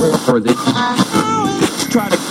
or they try to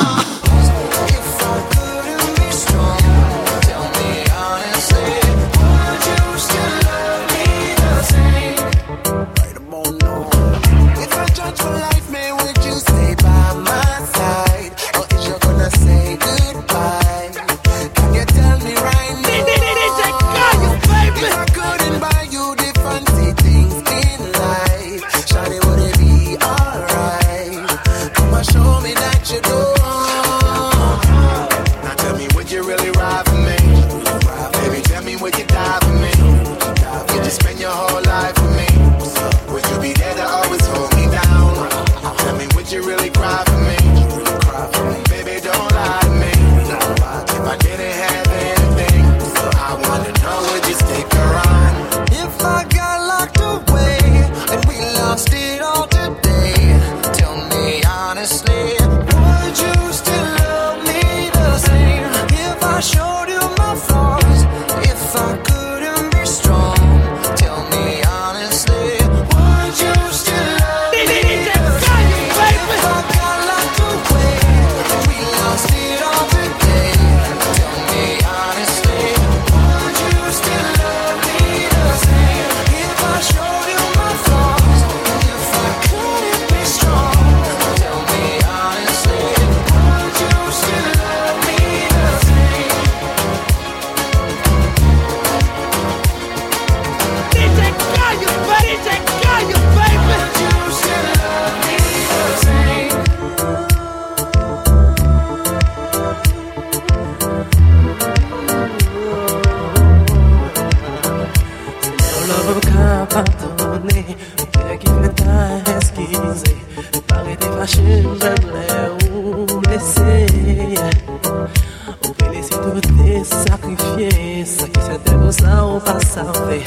savais,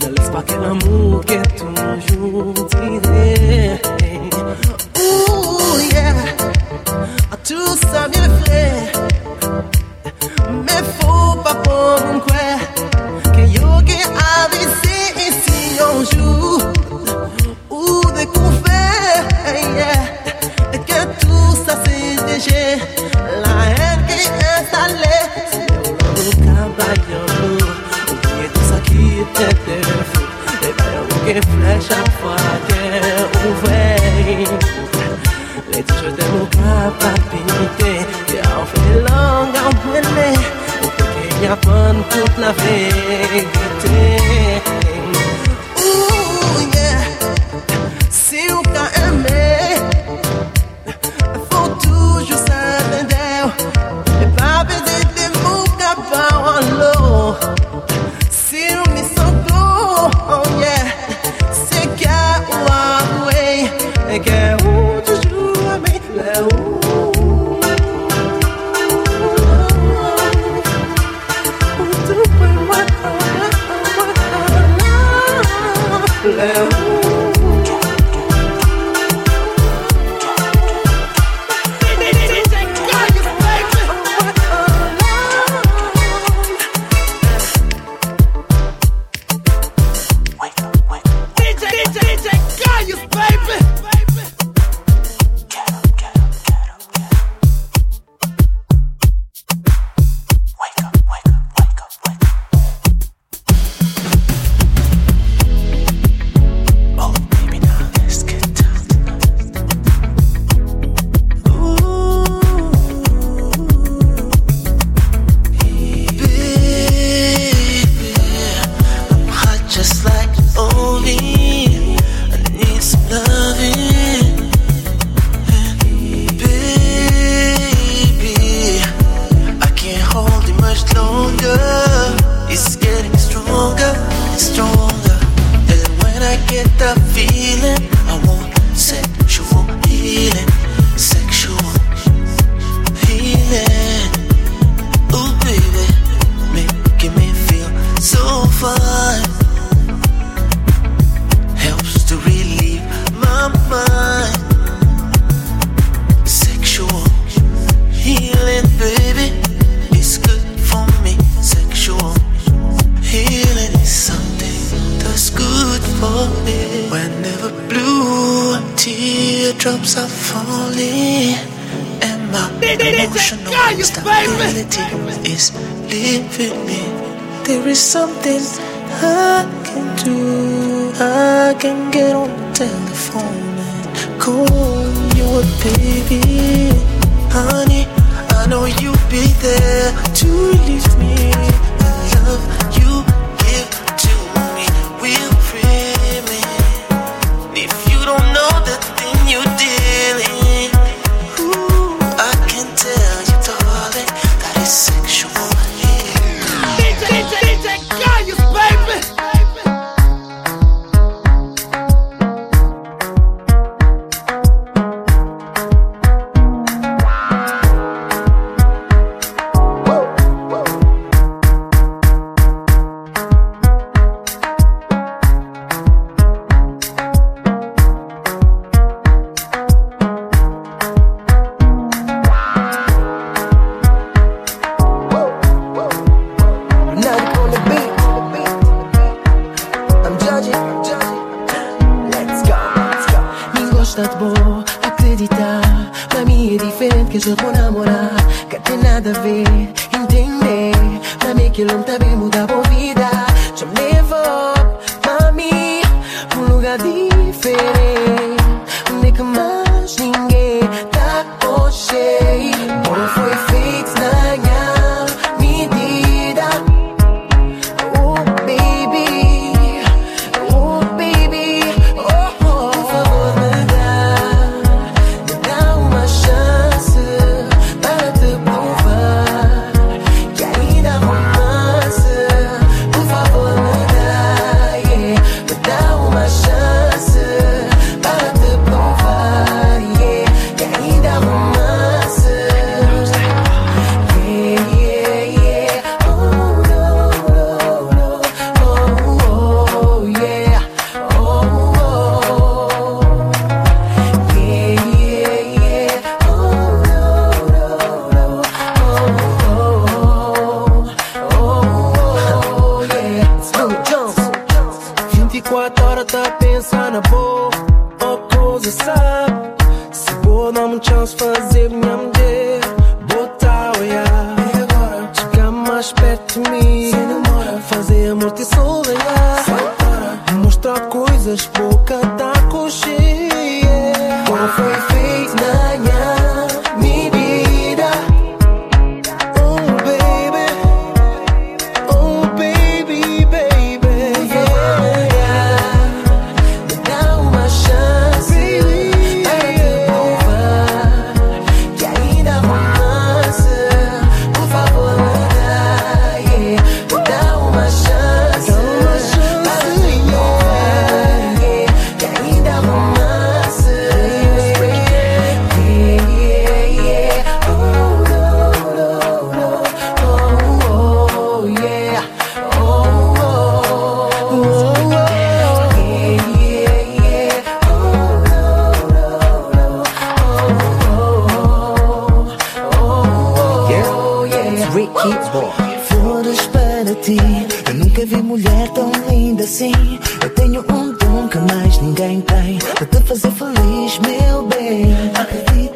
ne laisse pas qu'elle amour que tout van tot la yeah, si ou ka eme, fò de. Si oh yeah, se ou. teardrops are falling, and my emotional instability is leaving me. There is something I can do. I can get on the telephone and call you a baby, honey. I know you'll be there to relieve me tá pensando, pô. aqui. Flores para ti. Eu nunca vi mulher tão linda assim. Eu tenho um dom que mais ninguém tem. para te fazer feliz, meu bem. Acredito.